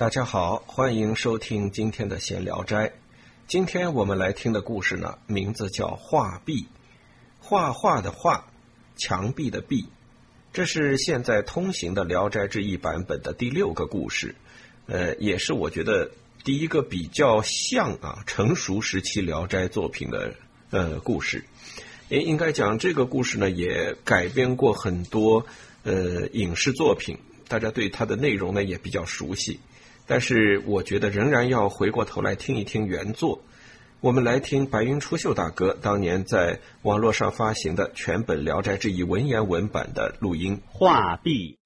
大家好，欢迎收听今天的闲聊斋。今天我们来听的故事呢，名字叫《画壁》，画画的画，墙壁的壁。这是现在通行的《聊斋志异》版本的第六个故事，呃，也是我觉得第一个比较像啊成熟时期《聊斋》作品的呃故事。诶，应该讲这个故事呢，也改编过很多呃影视作品，大家对它的内容呢也比较熟悉。但是我觉得仍然要回过头来听一听原作。我们来听白云出秀大哥当年在网络上发行的全本《聊斋志异》文言文版的录音。画壁。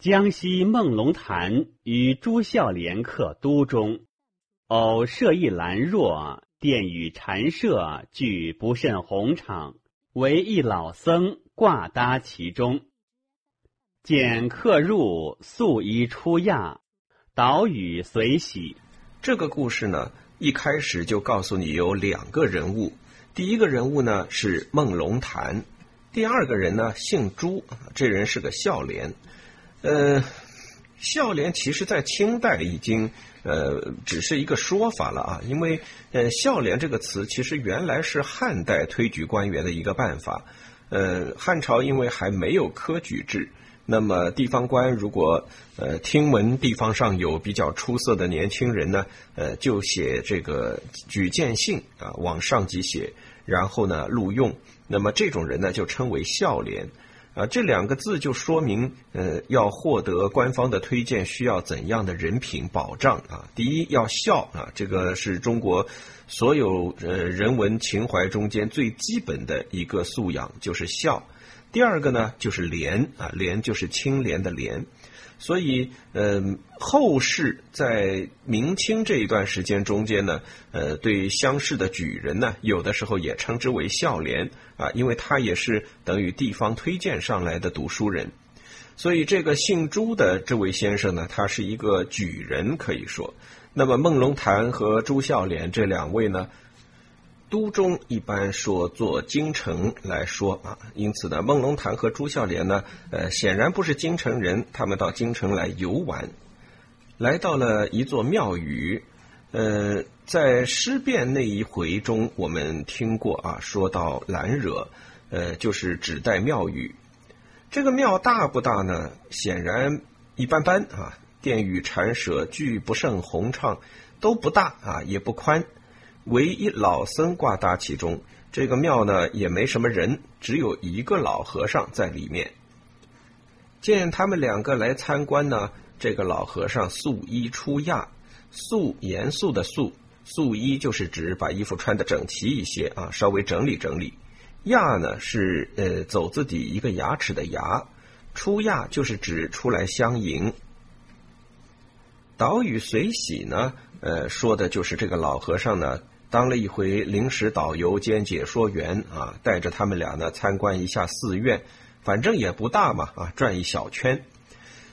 江西梦龙潭与朱孝廉客都中，偶设一兰若，殿与禅舍俱不甚宏敞，唯一老僧挂搭其中。见客入，素衣出亚，岛屿随喜。这个故事呢，一开始就告诉你有两个人物。第一个人物呢是孟龙潭，第二个人呢姓朱，这人是个孝廉。呃，孝廉其实在清代已经呃只是一个说法了啊，因为呃孝廉这个词其实原来是汉代推举官员的一个办法。呃，汉朝因为还没有科举制。那么地方官如果呃听闻地方上有比较出色的年轻人呢，呃就写这个举荐信啊往上级写，然后呢录用。那么这种人呢就称为孝廉啊，这两个字就说明呃要获得官方的推荐需要怎样的人品保障啊？第一要孝啊，这个是中国所有呃人文情怀中间最基本的一个素养，就是孝。第二个呢，就是廉啊，廉就是清廉的廉，所以，嗯，后世在明清这一段时间中间呢，呃，对乡试的举人呢，有的时候也称之为孝廉啊，因为他也是等于地方推荐上来的读书人，所以这个姓朱的这位先生呢，他是一个举人，可以说，那么孟龙潭和朱孝廉这两位呢。都中一般说做京城来说啊，因此呢，孟龙潭和朱孝廉呢，呃，显然不是京城人，他们到京城来游玩，来到了一座庙宇，呃，在尸变那一回中，我们听过啊，说到兰惹，呃，就是指代庙宇。这个庙大不大呢？显然一般般啊，殿宇禅舍俱不甚宏畅，都不大啊，也不宽。唯一老僧挂搭其中，这个庙呢也没什么人，只有一个老和尚在里面。见他们两个来参观呢，这个老和尚素衣出亚，素严肃的素，素衣就是指把衣服穿的整齐一些啊，稍微整理整理。亚呢是呃走字底一个牙齿的牙，出亚就是指出来相迎。岛屿随喜呢，呃说的就是这个老和尚呢。当了一回临时导游兼解说员啊，带着他们俩呢参观一下寺院，反正也不大嘛啊，转一小圈。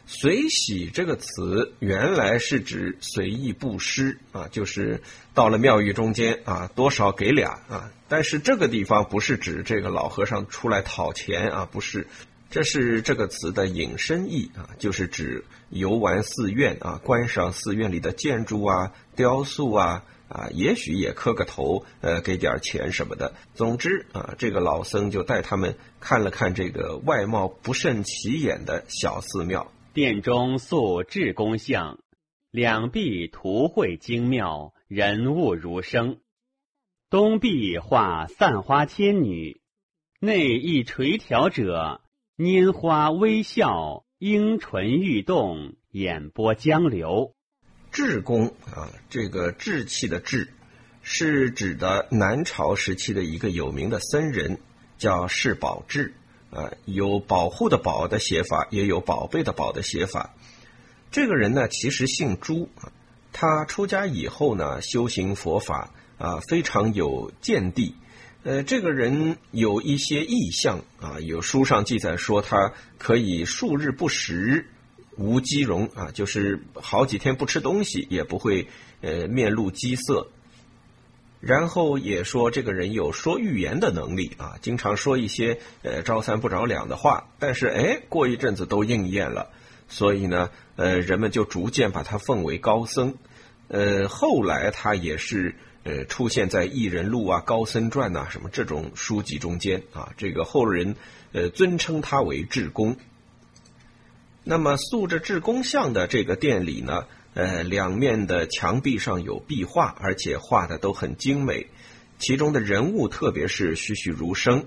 随喜这个词原来是指随意布施啊，就是到了庙宇中间啊，多少给俩啊。但是这个地方不是指这个老和尚出来讨钱啊，不是，这是这个词的引申义啊，就是指游玩寺院啊，观赏寺院里的建筑啊、雕塑啊。啊，也许也磕个头，呃，给点钱什么的。总之啊，这个老僧就带他们看了看这个外貌不甚起眼的小寺庙。殿中塑智公像，两壁图绘精妙，人物如生。东壁画散花天女，内一垂髫者，拈花微笑，樱唇欲动，眼波江流。智公啊，这个志气的志，是指的南朝时期的一个有名的僧人，叫释宝志啊，有保护的保的写法，也有宝贝的宝的写法。这个人呢，其实姓朱啊，他出家以后呢，修行佛法啊，非常有见地。呃，这个人有一些异象啊，有书上记载说，他可以数日不食。无肌容啊，就是好几天不吃东西也不会呃面露饥色。然后也说这个人有说预言的能力啊，经常说一些呃招三不着两的话，但是哎过一阵子都应验了。所以呢，呃，人们就逐渐把他奉为高僧。呃，后来他也是呃出现在《异人录》啊、《高僧传》呐什么这种书籍中间啊。这个后人呃尊称他为智公。那么塑着智公像的这个殿里呢，呃，两面的墙壁上有壁画，而且画的都很精美，其中的人物特别是栩栩如生。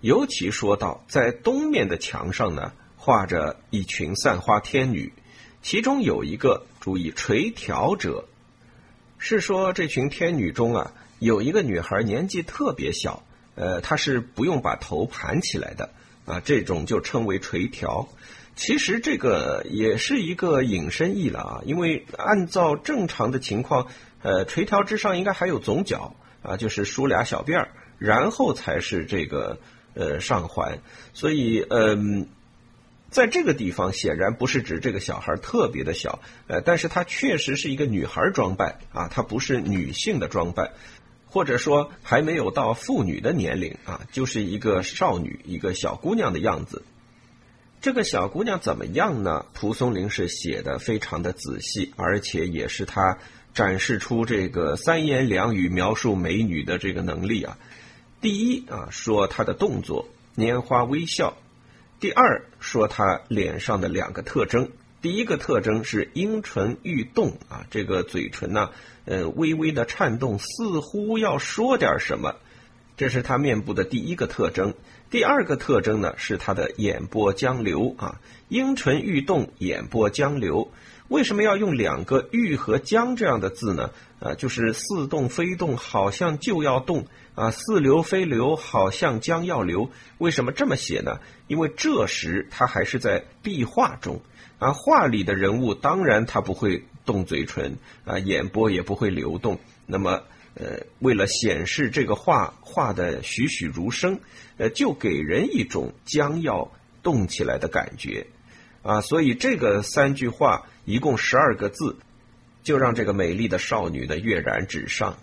尤其说到在东面的墙上呢，画着一群散花天女，其中有一个。注意垂髫者，是说这群天女中啊，有一个女孩年纪特别小，呃，她是不用把头盘起来的啊，这种就称为垂髫。其实这个也是一个引申义了啊，因为按照正常的情况，呃，垂髫之上应该还有总角啊，就是梳俩小辫儿，然后才是这个呃上环，所以嗯。在这个地方，显然不是指这个小孩特别的小，呃，但是她确实是一个女孩装扮啊，她不是女性的装扮，或者说还没有到妇女的年龄啊，就是一个少女，一个小姑娘的样子。这个小姑娘怎么样呢？蒲松龄是写的非常的仔细，而且也是他展示出这个三言两语描述美女的这个能力啊。第一啊，说她的动作，拈花微笑。第二说他脸上的两个特征，第一个特征是阴唇欲动啊，这个嘴唇呢，呃，微微的颤动，似乎要说点什么，这是他面部的第一个特征。第二个特征呢，是他的眼波江流啊，阴唇欲动，眼波江流。为什么要用两个“欲”和“江”这样的字呢？啊，就是似动非动，好像就要动啊；似流非流，好像将要流。为什么这么写呢？因为这时他还是在壁画中啊，画里的人物当然他不会动嘴唇啊，眼波也不会流动。那么，呃，为了显示这个画画的栩栩如生，呃，就给人一种将要动起来的感觉。啊，所以这个三句话一共十二个字，就让这个美丽的少女的跃然纸上。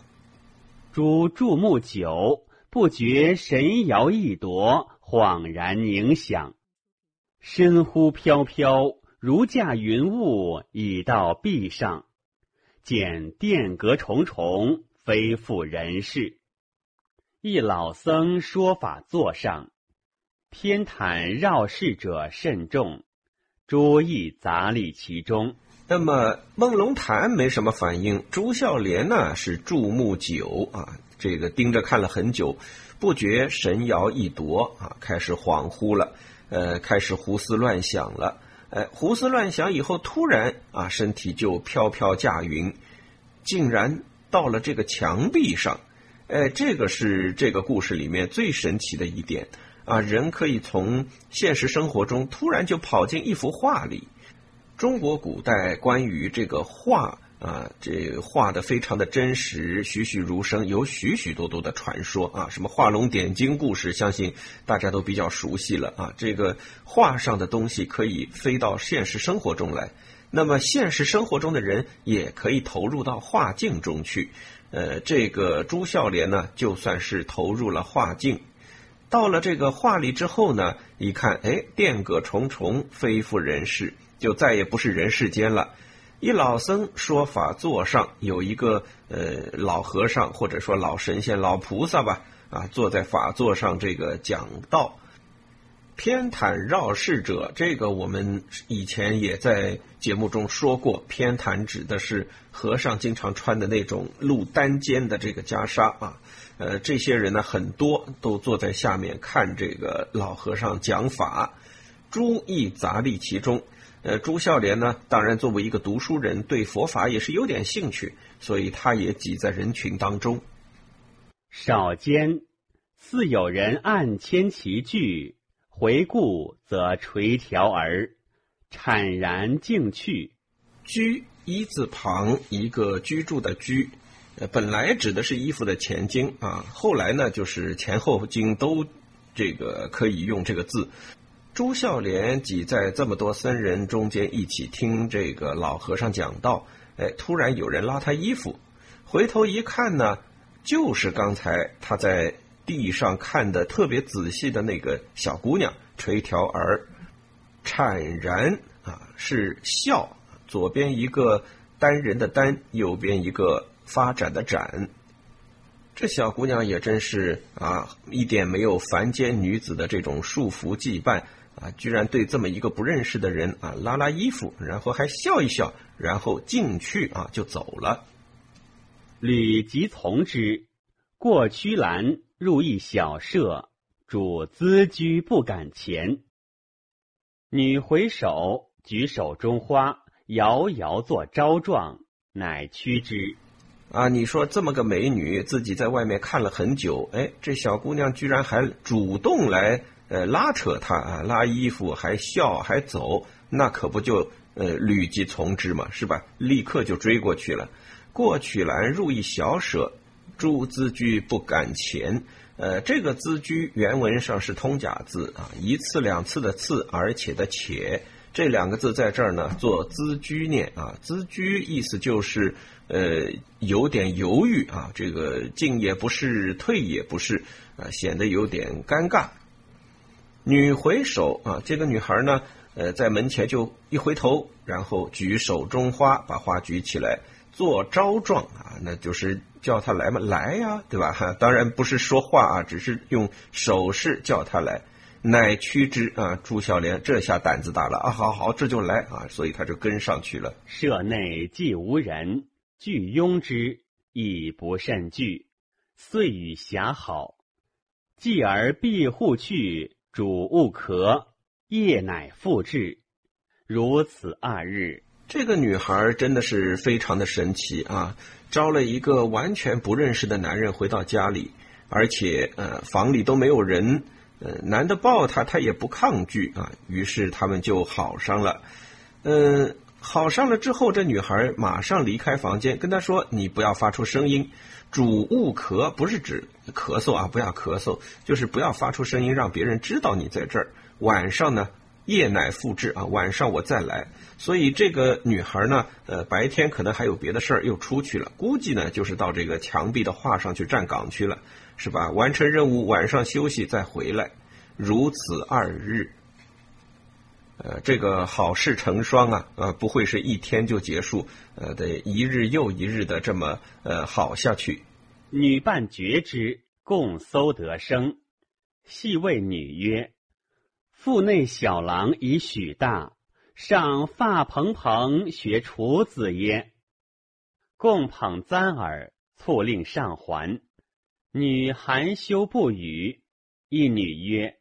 诸注目久，不觉神摇一夺，恍然凝想，身忽飘飘，如驾云雾，已到壁上。见殿阁重重，非复人世。一老僧说法座上，偏袒绕世者甚众。诸意杂立其中，那么孟龙潭没什么反应，朱孝廉呢是注目久啊，这个盯着看了很久，不觉神摇意夺啊，开始恍惚了，呃，开始胡思乱想了，呃，胡思乱想以后，突然啊，身体就飘飘驾云，竟然到了这个墙壁上，哎，这个是这个故事里面最神奇的一点。啊，人可以从现实生活中突然就跑进一幅画里。中国古代关于这个画啊，这画的非常的真实，栩栩如生，有许许多多的传说啊。什么画龙点睛故事，相信大家都比较熟悉了啊。这个画上的东西可以飞到现实生活中来，那么现实生活中的人也可以投入到画境中去。呃，这个朱孝廉呢，就算是投入了画境。到了这个画里之后呢，一看，哎，殿阁重重，非复人世，就再也不是人世间了。一老僧说法座上有一个呃老和尚，或者说老神仙、老菩萨吧，啊，坐在法座上这个讲道。偏袒绕世者，这个我们以前也在节目中说过，偏袒指的是和尚经常穿的那种露单肩的这个袈裟啊。呃，这些人呢，很多都坐在下面看这个老和尚讲法，诸亦杂立其中。呃，朱孝廉呢，当然作为一个读书人，对佛法也是有点兴趣，所以他也挤在人群当中。少间，似有人暗牵其句，回顾则垂髫而谄然静去。居一字旁一个居住的居。呃，本来指的是衣服的前襟啊，后来呢，就是前后襟都这个可以用这个字。朱孝廉挤在这么多僧人中间一起听这个老和尚讲道，哎，突然有人拉他衣服，回头一看呢，就是刚才他在地上看的特别仔细的那个小姑娘垂髫儿，谄然啊，是笑，左边一个单人的单，右边一个发展的展。这小姑娘也真是啊，一点没有凡间女子的这种束缚羁绊啊，居然对这么一个不认识的人啊拉拉衣服，然后还笑一笑，然后进去啊就走了。吕即从之，过曲栏，入一小舍，主资居不敢前。女回首，举手中花，遥遥作招状，乃屈之。啊，你说这么个美女，自己在外面看了很久，哎，这小姑娘居然还主动来呃拉扯她啊，拉衣服，还笑，还走，那可不就呃履即从之嘛，是吧？立刻就追过去了。过曲栏入一小舍，诸资居不敢前。呃，这个资居原文上是通假字啊，一次两次的次，而且的且这两个字在这儿呢做资居念啊。资居意思就是呃有点犹豫啊，这个进也不是，退也不是啊，显得有点尴尬。女回首啊，这个女孩呢，呃，在门前就一回头，然后举手中花，把花举起来。做招状啊，那就是叫他来嘛，来呀，对吧？哈，当然不是说话啊，只是用手势叫他来。乃驱之啊，朱孝廉这下胆子大了啊，好好，这就来啊，所以他就跟上去了。舍内既无人，俱拥之，亦不甚惧，遂与侠好。继而闭户去，主勿咳，夜乃复至，如此二日。这个女孩真的是非常的神奇啊！招了一个完全不认识的男人回到家里，而且呃房里都没有人，呃男的抱她，她也不抗拒啊。于是他们就好上了。嗯，好上了之后，这女孩马上离开房间，跟他说：“你不要发出声音，主勿咳，不是指咳嗽啊，不要咳嗽，就是不要发出声音，让别人知道你在这儿。晚上呢？”夜乃复至啊，晚上我再来。所以这个女孩呢，呃，白天可能还有别的事儿，又出去了。估计呢，就是到这个墙壁的画上去站岗去了，是吧？完成任务，晚上休息再回来，如此二日。呃，这个好事成双啊，呃，不会是一天就结束，呃，得一日又一日的这么呃好下去。女伴觉之，共搜得生，细谓女曰。腹内小郎已许大，上发蓬蓬学处子耶？共捧簪耳，促令上还。女含羞不语。一女曰：“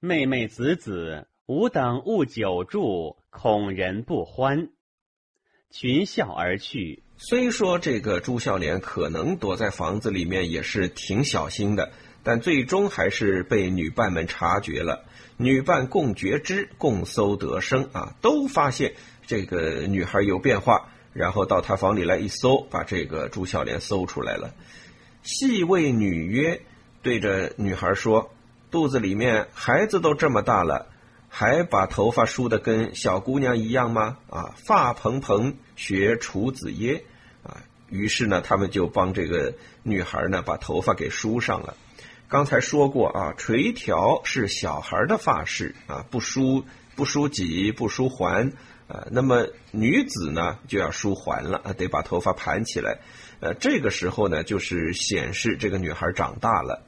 妹妹子子，吾等勿久住，恐人不欢。”群笑而去。虽说这个朱孝廉可能躲在房子里面也是挺小心的，但最终还是被女伴们察觉了。女伴共觉知，共搜得生啊，都发现这个女孩有变化，然后到他房里来一搜，把这个朱孝廉搜出来了。细谓女曰：“对着女孩说，肚子里面孩子都这么大了，还把头发梳的跟小姑娘一样吗？啊，发蓬蓬学楚子耶？啊，于是呢，他们就帮这个女孩呢把头发给梳上了。”刚才说过啊，垂髫是小孩的发饰啊，不梳不梳髻，不梳环啊。那么女子呢，就要梳环了啊，得把头发盘起来。呃，这个时候呢，就是显示这个女孩长大了。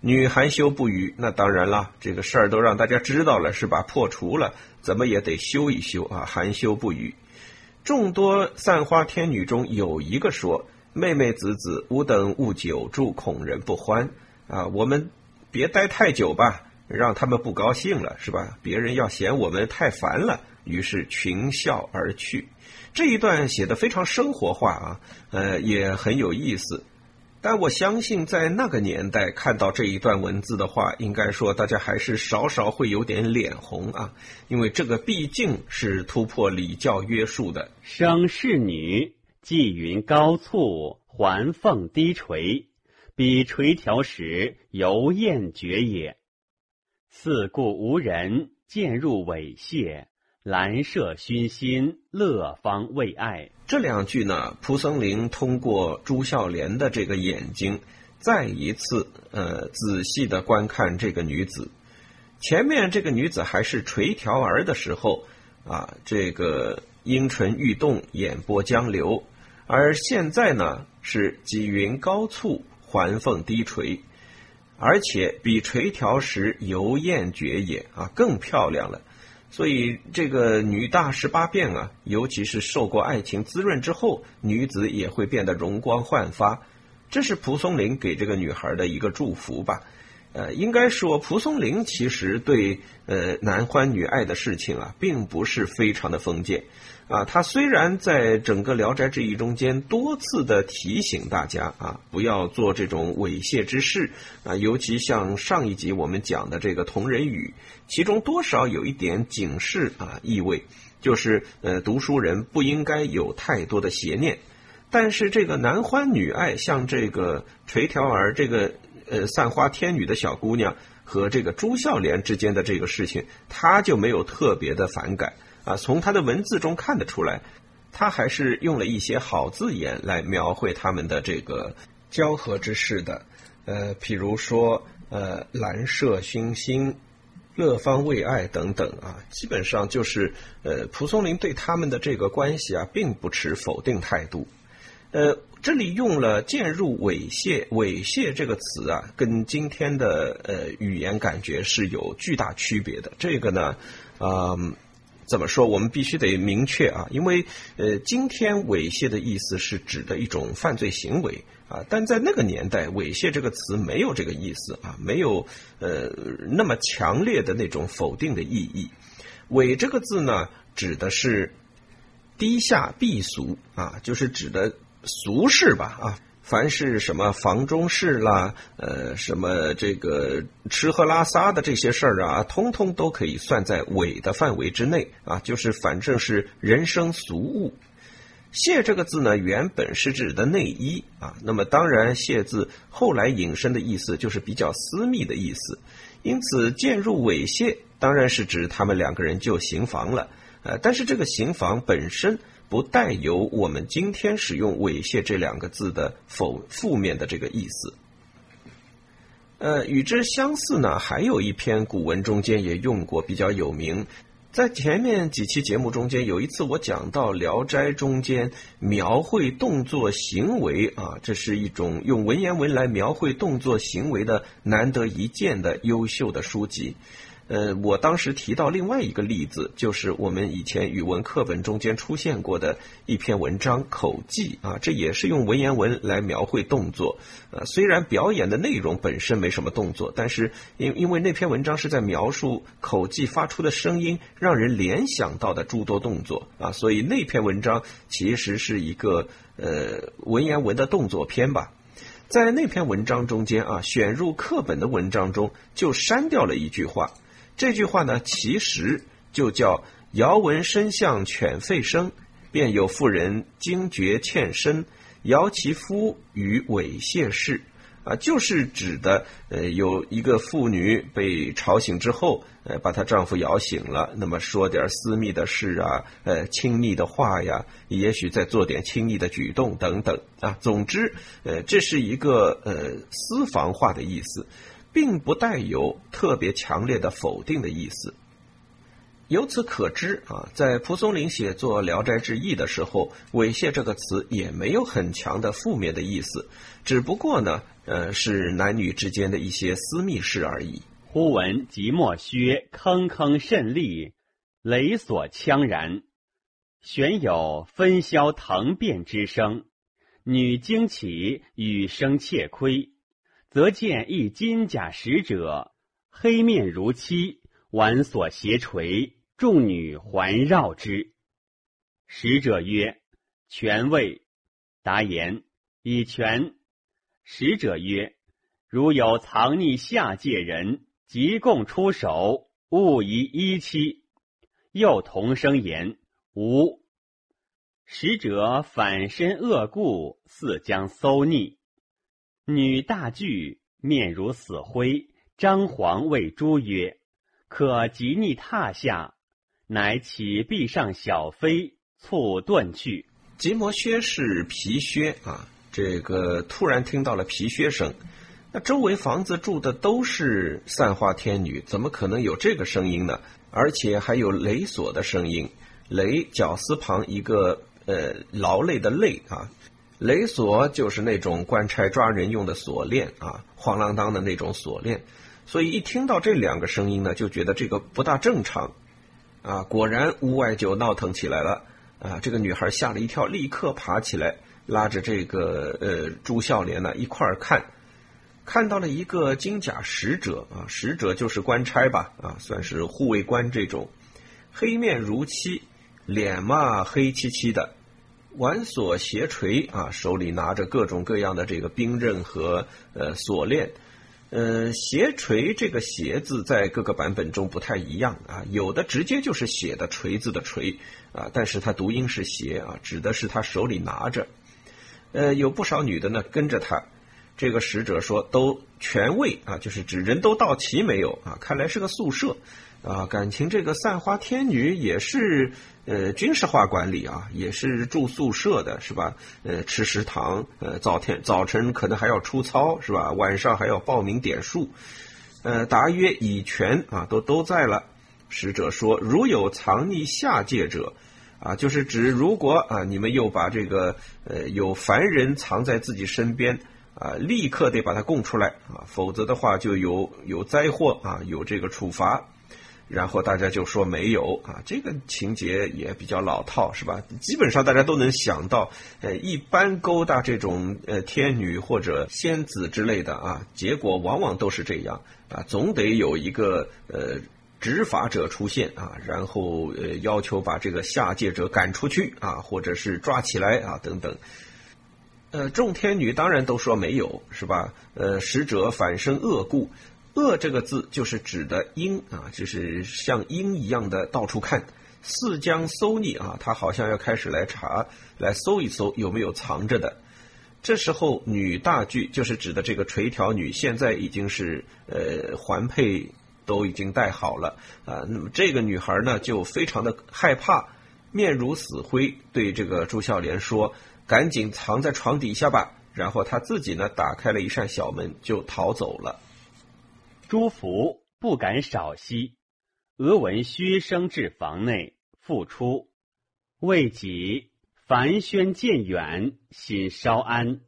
女含羞不语，那当然了，这个事儿都让大家知道了，是吧？破除了，怎么也得修一修啊，含羞不语。众多散花天女中有一个说：“妹妹子子，吾等勿久住，恐人不欢。”啊，我们别待太久吧，让他们不高兴了，是吧？别人要嫌我们太烦了，于是群笑而去。这一段写的非常生活化啊，呃，也很有意思。但我相信，在那个年代看到这一段文字的话，应该说大家还是少少会有点脸红啊，因为这个毕竟是突破礼教约束的。生侍女，髻云高簇，环凤低垂。彼垂髫时，犹厌绝也。四顾无人，渐入猥亵，兰麝熏心，乐方未爱。这两句呢，蒲松龄通过朱孝廉的这个眼睛，再一次呃仔细的观看这个女子。前面这个女子还是垂髫儿的时候，啊，这个阴唇欲动，眼波江流；而现在呢，是几云高簇，环凤低垂，而且比垂髫时尤艳绝也啊，更漂亮了。所以这个女大十八变啊，尤其是受过爱情滋润之后，女子也会变得容光焕发。这是蒲松龄给这个女孩的一个祝福吧。呃，应该说，蒲松龄其实对呃男欢女爱的事情啊，并不是非常的封建。啊，他虽然在整个《聊斋志异》中间多次的提醒大家啊，不要做这种猥亵之事啊，尤其像上一集我们讲的这个同人语，其中多少有一点警示啊意味，就是呃读书人不应该有太多的邪念。但是这个男欢女爱，像这个垂髫儿这个呃散花天女的小姑娘和这个朱孝廉之间的这个事情，他就没有特别的反感。啊，从他的文字中看得出来，他还是用了一些好字眼来描绘他们的这个交合之事的。呃，譬如说，呃，兰麝熏心，乐方为爱等等啊，基本上就是呃，蒲松龄对他们的这个关系啊，并不持否定态度。呃，这里用了“渐入猥亵”，“猥亵”这个词啊，跟今天的呃语言感觉是有巨大区别的。这个呢，嗯。怎么说？我们必须得明确啊，因为呃，今天猥亵的意思是指的一种犯罪行为啊，但在那个年代，猥亵这个词没有这个意思啊，没有呃那么强烈的那种否定的意义。猥这个字呢，指的是低下避俗啊，就是指的俗事吧啊。凡是什么房中事啦，呃，什么这个吃喝拉撒的这些事儿啊，通通都可以算在伪的范围之内啊。就是反正是人生俗物。谢这个字呢，原本是指的内衣啊。那么当然，谢字后来引申的意思就是比较私密的意思。因此，渐入猥亵，当然是指他们两个人就行房了。呃，但是这个行房本身。不带有我们今天使用“猥亵”这两个字的否负面的这个意思。呃，与之相似呢，还有一篇古文中间也用过，比较有名。在前面几期节目中间，有一次我讲到《聊斋》中间描绘动作行为啊，这是一种用文言文来描绘动作行为的难得一见的优秀的书籍。呃，我当时提到另外一个例子，就是我们以前语文课本中间出现过的一篇文章《口技》啊，这也是用文言文来描绘动作。呃，虽然表演的内容本身没什么动作，但是因因为那篇文章是在描述口技发出的声音让人联想到的诸多动作啊，所以那篇文章其实是一个呃文言文的动作片吧。在那篇文章中间啊，选入课本的文章中就删掉了一句话。这句话呢，其实就叫“遥闻声相犬吠声，便有妇人惊觉欠身，摇其夫与猥亵事”，啊，就是指的呃，有一个妇女被吵醒之后，呃，把她丈夫摇醒了，那么说点私密的事啊，呃，亲密的话呀，也许再做点亲密的举动等等啊，总之，呃，这是一个呃私房话的意思。并不带有特别强烈的否定的意思。由此可知啊，在蒲松龄写作《聊斋志异》的时候，“猥亵”这个词也没有很强的负面的意思，只不过呢，呃，是男女之间的一些私密事而已。忽闻即墨靴铿铿甚厉，雷所锵然，旋有分箫腾变之声，女惊起，语声切亏。则见一金甲使者，黑面如漆，挽锁斜垂，众女环绕之。使者曰：“权位。”答言：“以权。”使者曰：“如有藏匿下界人，即共出手，勿疑一妻。”又同声言：“无。”使者反身恶故，似将搜逆。女大惧，面如死灰。张皇谓诸曰：“可即逆榻下。”乃起壁上小飞，促遁去。即摩靴是皮靴啊，这个突然听到了皮靴声。那周围房子住的都是散花天女，怎么可能有这个声音呢？而且还有雷锁的声音。雷绞丝旁一个呃劳累的累啊，雷锁就是那种官差抓人用的锁链啊，晃啷当的那种锁链。所以一听到这两个声音呢，就觉得这个不大正常啊。果然屋外就闹腾起来了啊。这个女孩吓了一跳，立刻爬起来，拉着这个呃朱孝廉呢一块儿看，看到了一个金甲使者啊，使者就是官差吧啊，算是护卫官这种，黑面如漆。脸嘛黑漆漆的，挽锁斜锤啊，手里拿着各种各样的这个兵刃和呃锁链，呃斜锤这个斜字在各个版本中不太一样啊，有的直接就是写的锤子的锤啊，但是它读音是斜啊，指的是他手里拿着，呃有不少女的呢跟着他，这个使者说都全位啊，就是指人都到齐没有啊，看来是个宿舍。啊，感情这个散花天女也是呃军事化管理啊，也是住宿舍的是吧？呃，吃食堂，呃，早天早晨可能还要出操是吧？晚上还要报名点数，呃，答曰已全啊，都都在了。使者说，如有藏匿下界者，啊，就是指如果啊你们又把这个呃有凡人藏在自己身边啊，立刻得把他供出来啊，否则的话就有有灾祸啊，有这个处罚。然后大家就说没有啊，这个情节也比较老套，是吧？基本上大家都能想到，呃，一般勾搭这种呃天女或者仙子之类的啊，结果往往都是这样啊，总得有一个呃执法者出现啊，然后呃要求把这个下界者赶出去啊，或者是抓起来啊等等。呃，众天女当然都说没有，是吧？呃，使者反生恶故。恶这个字就是指的鹰啊，就是像鹰一样的到处看，似将搜匿啊，他好像要开始来查，来搜一搜有没有藏着的。这时候女大具就是指的这个垂髫女，现在已经是呃环佩都已经戴好了啊。那么这个女孩呢就非常的害怕，面如死灰，对这个朱孝廉说：“赶紧藏在床底下吧。”然后他自己呢打开了一扇小门就逃走了。朱福不敢少息，俄闻薛生至房内，复出，未几，凡轩渐远，心稍安。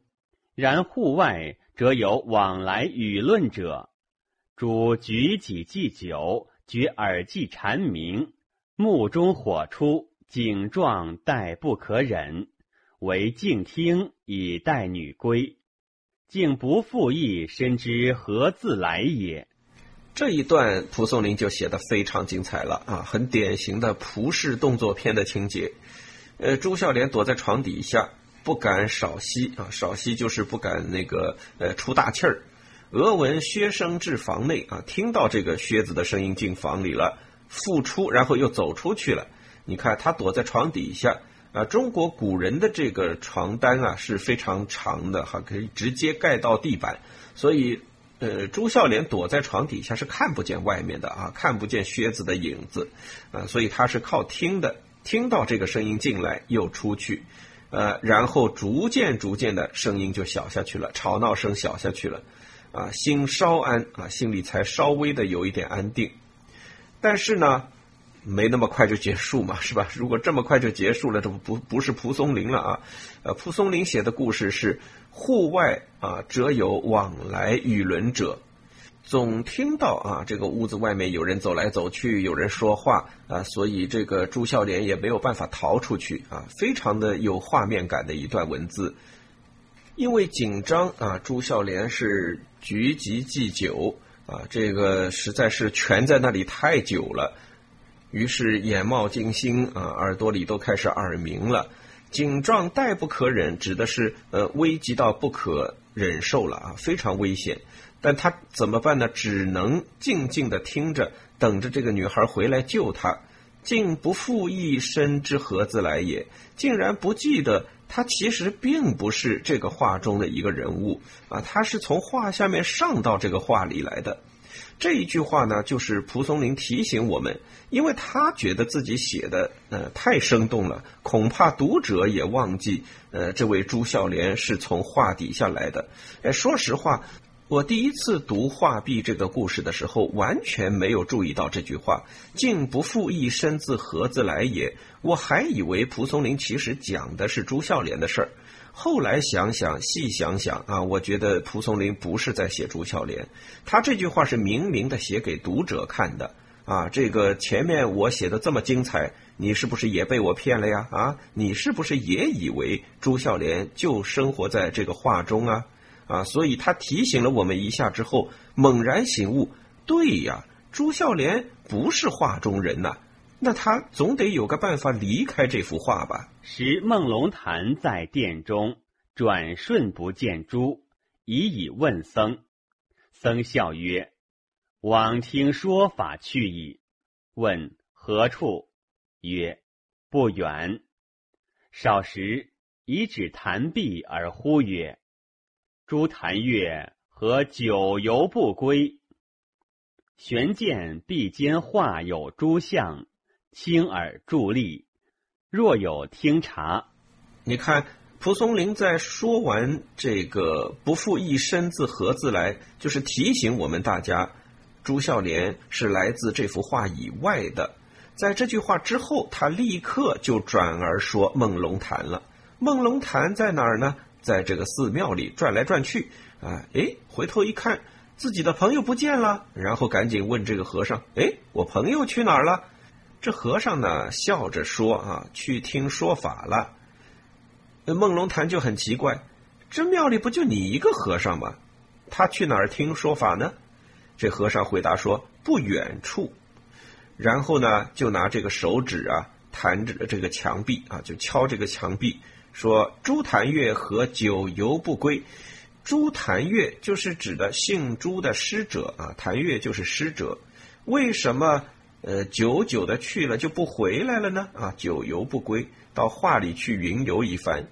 然户外则有往来舆论者，主举己祭酒，举耳际蝉鸣，目中火出，景状待不可忍，唯静听以待女归。竟不复议，深知何自来也。这一段蒲松龄就写的非常精彩了啊，很典型的蒲氏动作片的情节。呃，朱孝廉躲在床底下，不敢少息啊，少息就是不敢那个呃出大气儿。俄闻薛声至房内啊，听到这个靴子的声音进房里了，复出，然后又走出去了。你看他躲在床底下啊，中国古人的这个床单啊是非常长的哈，可以直接盖到地板，所以。呃，朱孝廉躲在床底下是看不见外面的啊，看不见靴子的影子，啊，所以他是靠听的，听到这个声音进来又出去，呃，然后逐渐逐渐的声音就小下去了，吵闹声小下去了，啊，心稍安啊，心里才稍微的有一点安定，但是呢。没那么快就结束嘛，是吧？如果这么快就结束了，这不不不是蒲松龄了啊。呃，蒲松龄写的故事是户外啊，则有往来与伦者，总听到啊，这个屋子外面有人走来走去，有人说话啊，所以这个朱孝廉也没有办法逃出去啊，非常的有画面感的一段文字。因为紧张啊，朱孝廉是局集祭酒啊，这个实在是蜷在那里太久了。于是眼冒金星啊，耳朵里都开始耳鸣了，颈状待不可忍，指的是呃危急到不可忍受了啊，非常危险。但他怎么办呢？只能静静的听着，等着这个女孩回来救他。竟不复一身之何自来也，竟然不记得他其实并不是这个画中的一个人物啊，他是从画下面上到这个画里来的。这一句话呢，就是蒲松龄提醒我们，因为他觉得自己写的呃太生动了，恐怕读者也忘记呃这位朱孝廉是从画底下来的。哎，说实话，我第一次读画壁这个故事的时候，完全没有注意到这句话“竟不负一身自何自来也”。我还以为蒲松龄其实讲的是朱孝廉的事儿。后来想想，细想想啊，我觉得蒲松龄不是在写朱孝廉，他这句话是明明的写给读者看的啊。这个前面我写的这么精彩，你是不是也被我骗了呀？啊，你是不是也以为朱孝廉就生活在这个画中啊？啊，所以他提醒了我们一下之后，猛然醒悟，对呀，朱孝廉不是画中人呐，那他总得有个办法离开这幅画吧？时梦龙潭在殿中，转瞬不见朱，已以问僧。僧笑曰：“往听说法去矣。”问何处？曰：“不远。”少时，以指潭壁而呼曰。朱潭月何久游不归，玄见壁间画有诸像，轻耳伫立，若有听察。你看，蒲松龄在说完这个“不负一身自何自来”，就是提醒我们大家，朱孝廉是来自这幅画以外的。在这句话之后，他立刻就转而说梦龙潭了。梦龙潭在哪儿呢？在这个寺庙里转来转去，啊，哎，回头一看，自己的朋友不见了，然后赶紧问这个和尚：“哎，我朋友去哪儿了？”这和尚呢，笑着说：“啊，去听说法了。”那梦龙潭就很奇怪，这庙里不就你一个和尚吗？他去哪儿听说法呢？这和尚回答说：“不远处。”然后呢，就拿这个手指啊，弹着这个墙壁啊，就敲这个墙壁。说朱檀月和九游不归，朱檀月就是指的姓朱的师者啊，檀月就是师者。为什么呃久久的去了就不回来了呢？啊，久游不归，到画里去云游一番。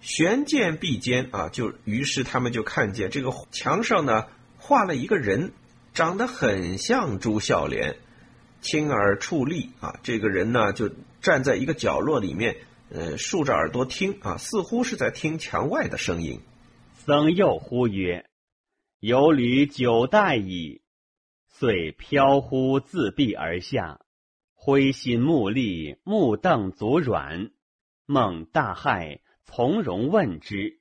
悬见壁间啊，就于是他们就看见这个墙上呢画了一个人，长得很像朱孝廉，轻耳矗立啊，这个人呢就站在一个角落里面。呃，竖着耳朵听啊，似乎是在听墙外的声音。僧又呼曰：“有履九代矣。”遂飘忽自壁而下，灰心目立，目瞪足软。孟大骇，从容问之。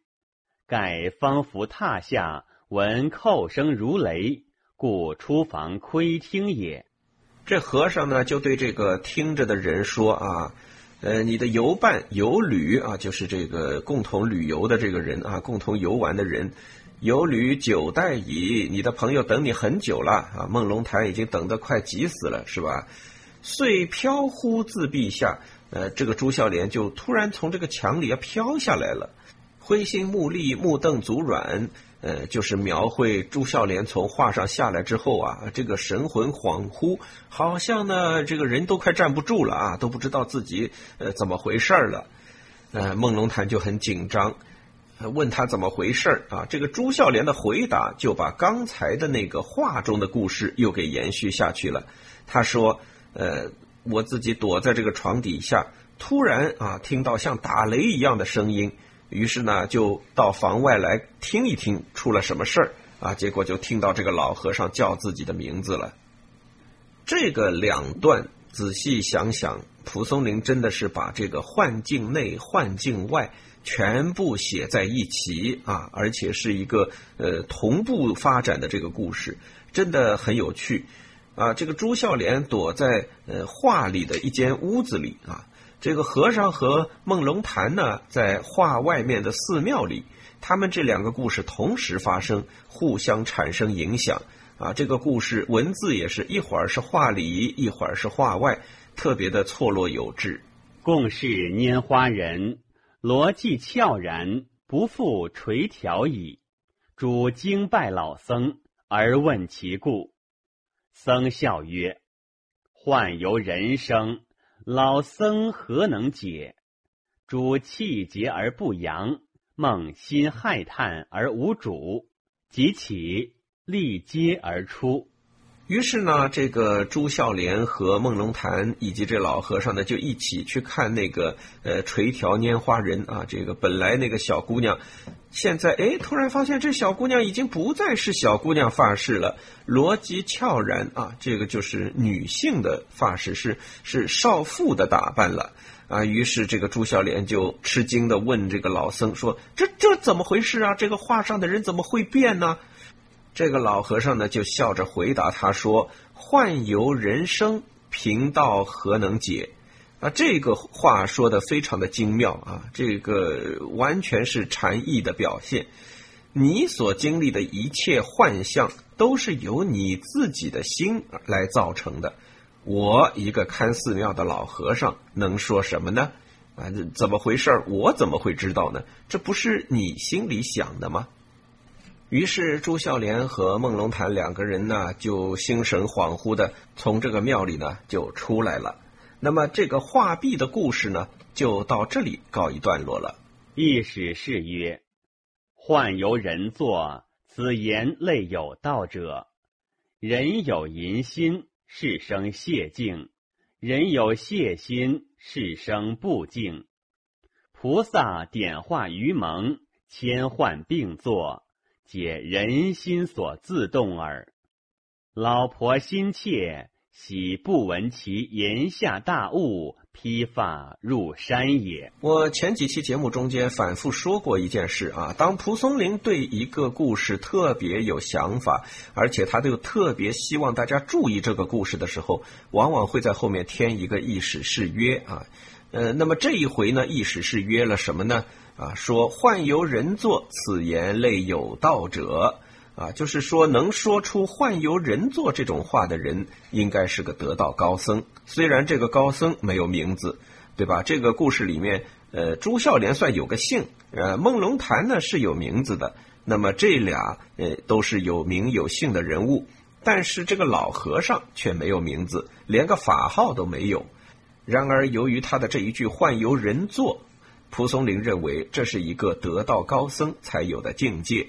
盖方伏榻下，闻叩声如雷，故出房窥听也。这和尚呢，就对这个听着的人说啊。呃，你的游伴、游旅啊，就是这个共同旅游的这个人啊，共同游玩的人，有旅久待矣。你的朋友等你很久了啊，梦龙潭已经等得快急死了，是吧？遂飘忽自壁下，呃，这个朱孝廉就突然从这个墙里啊飘下来了，灰心目立，目瞪足软。呃，就是描绘朱孝廉从画上下来之后啊，这个神魂恍惚，好像呢这个人都快站不住了啊，都不知道自己呃怎么回事了。呃，梦龙潭就很紧张，问他怎么回事啊？这个朱孝廉的回答就把刚才的那个话中的故事又给延续下去了。他说：“呃，我自己躲在这个床底下，突然啊听到像打雷一样的声音。”于是呢，就到房外来听一听出了什么事儿啊？结果就听到这个老和尚叫自己的名字了。这个两段仔细想想，蒲松龄真的是把这个幻境内、幻境外全部写在一起啊，而且是一个呃同步发展的这个故事，真的很有趣啊。这个朱孝廉躲在呃画里的一间屋子里啊。这个和尚和孟龙潭呢，在画外面的寺庙里，他们这两个故事同时发生，互相产生影响啊。这个故事文字也是一会儿是画里，一会儿是画外，特别的错落有致。共是拈花人，逻辑悄然，不复垂髫矣。主经拜老僧，而问其故。僧笑曰：“幻由人生。”老僧何能解？诸气节而不扬，梦心骇叹而无主，即起立阶而出。于是呢，这个朱孝廉和孟龙潭以及这老和尚呢，就一起去看那个呃垂髫拈花人啊。这个本来那个小姑娘，现在哎，突然发现这小姑娘已经不再是小姑娘发饰了，逻辑悄然啊，这个就是女性的发饰，是是少妇的打扮了啊。于是这个朱孝廉就吃惊的问这个老僧说：“这这怎么回事啊？这个画上的人怎么会变呢？”这个老和尚呢，就笑着回答他说：“幻游人生，贫道何能解？”啊，这个话说的非常的精妙啊，这个完全是禅意的表现。你所经历的一切幻象，都是由你自己的心来造成的。我一个看寺庙的老和尚，能说什么呢？啊，怎么回事？我怎么会知道呢？这不是你心里想的吗？于是朱孝廉和孟龙潭两个人呢，就心神恍惚的从这个庙里呢就出来了。那么这个画壁的故事呢，就到这里告一段落了。意史是曰：“患由人作，此言类有道者。人有淫心，是生谢敬；人有谢心，是生不敬。菩萨点化于蒙，千幻并作。”解人心所自动耳。老婆心切，喜不闻其言下大悟，披发入山也。我前几期节目中间反复说过一件事啊，当蒲松龄对一个故事特别有想法，而且他又特别希望大家注意这个故事的时候，往往会在后面添一个意史誓约啊。呃，那么这一回呢，意史誓约了什么呢？啊，说幻由人作，此言类有道者。啊，就是说能说出幻由人作这种话的人，应该是个得道高僧。虽然这个高僧没有名字，对吧？这个故事里面，呃，朱孝廉算有个姓，呃，孟龙潭呢是有名字的。那么这俩，呃，都是有名有姓的人物，但是这个老和尚却没有名字，连个法号都没有。然而，由于他的这一句幻由人作。蒲松龄认为这是一个得道高僧才有的境界。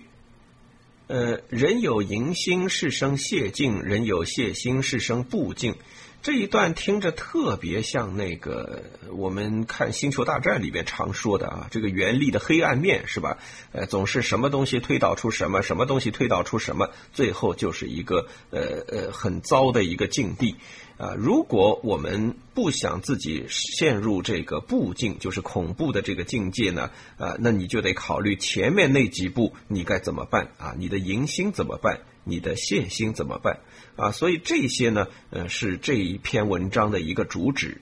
呃，人有淫心是生谢敬，人有谢心是生不敬。这一段听着特别像那个我们看《星球大战》里边常说的啊，这个原力的黑暗面是吧？呃，总是什么东西推导出什么，什么东西推导出什么，最后就是一个呃呃很糟的一个境地。啊，如果我们不想自己陷入这个不境，就是恐怖的这个境界呢，啊，那你就得考虑前面那几步你该怎么办啊？你的迎心怎么办？你的谢心怎么办？啊，所以这些呢，呃，是这一篇文章的一个主旨。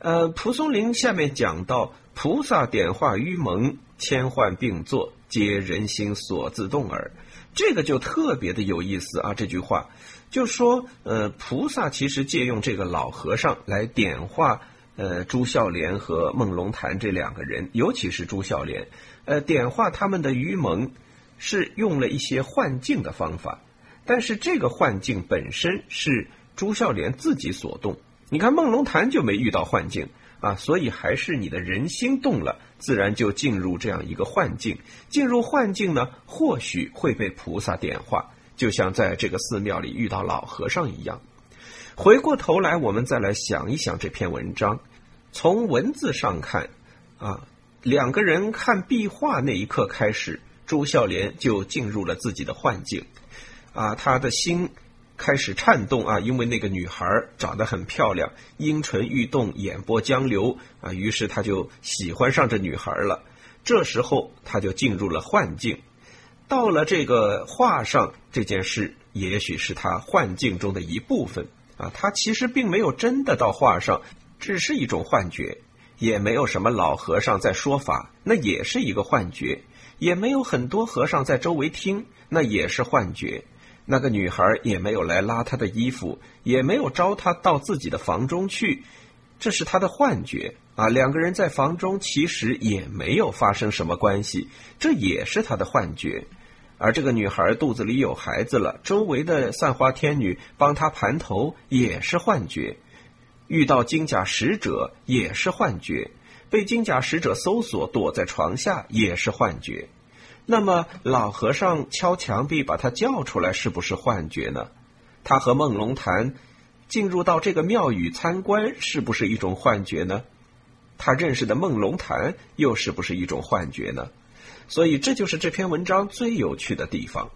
呃，蒲松龄下面讲到，菩萨点化于蒙，千幻并作，皆人心所自动耳。这个就特别的有意思啊，这句话。就说，呃，菩萨其实借用这个老和尚来点化，呃，朱孝廉和孟龙潭这两个人，尤其是朱孝廉，呃，点化他们的愚蒙，是用了一些幻境的方法，但是这个幻境本身是朱孝廉自己所动。你看孟龙潭就没遇到幻境啊，所以还是你的人心动了，自然就进入这样一个幻境。进入幻境呢，或许会被菩萨点化。就像在这个寺庙里遇到老和尚一样。回过头来，我们再来想一想这篇文章。从文字上看，啊，两个人看壁画那一刻开始，朱孝廉就进入了自己的幻境，啊，他的心开始颤动啊，因为那个女孩长得很漂亮，阴唇欲动，眼波江流啊，于是他就喜欢上这女孩了。这时候他就进入了幻境。到了这个画上，这件事也许是他幻境中的一部分啊，他其实并没有真的到画上，只是一种幻觉，也没有什么老和尚在说法，那也是一个幻觉，也没有很多和尚在周围听，那也是幻觉，那个女孩也没有来拉他的衣服，也没有招他到自己的房中去，这是他的幻觉啊，两个人在房中其实也没有发生什么关系，这也是他的幻觉。而这个女孩肚子里有孩子了，周围的散花天女帮她盘头也是幻觉，遇到金甲使者也是幻觉，被金甲使者搜索躲在床下也是幻觉。那么老和尚敲墙壁把他叫出来，是不是幻觉呢？他和梦龙潭进入到这个庙宇参观，是不是一种幻觉呢？他认识的梦龙潭又是不是一种幻觉呢？所以这就是这篇文章最有趣的地方。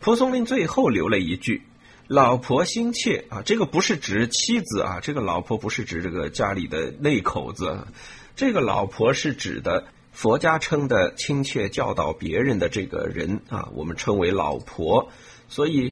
蒲松龄最后留了一句：“老婆心切啊，这个不是指妻子啊，这个老婆不是指这个家里的内口子，这个老婆是指的佛家称的亲切教导别人的这个人啊，我们称为老婆。所以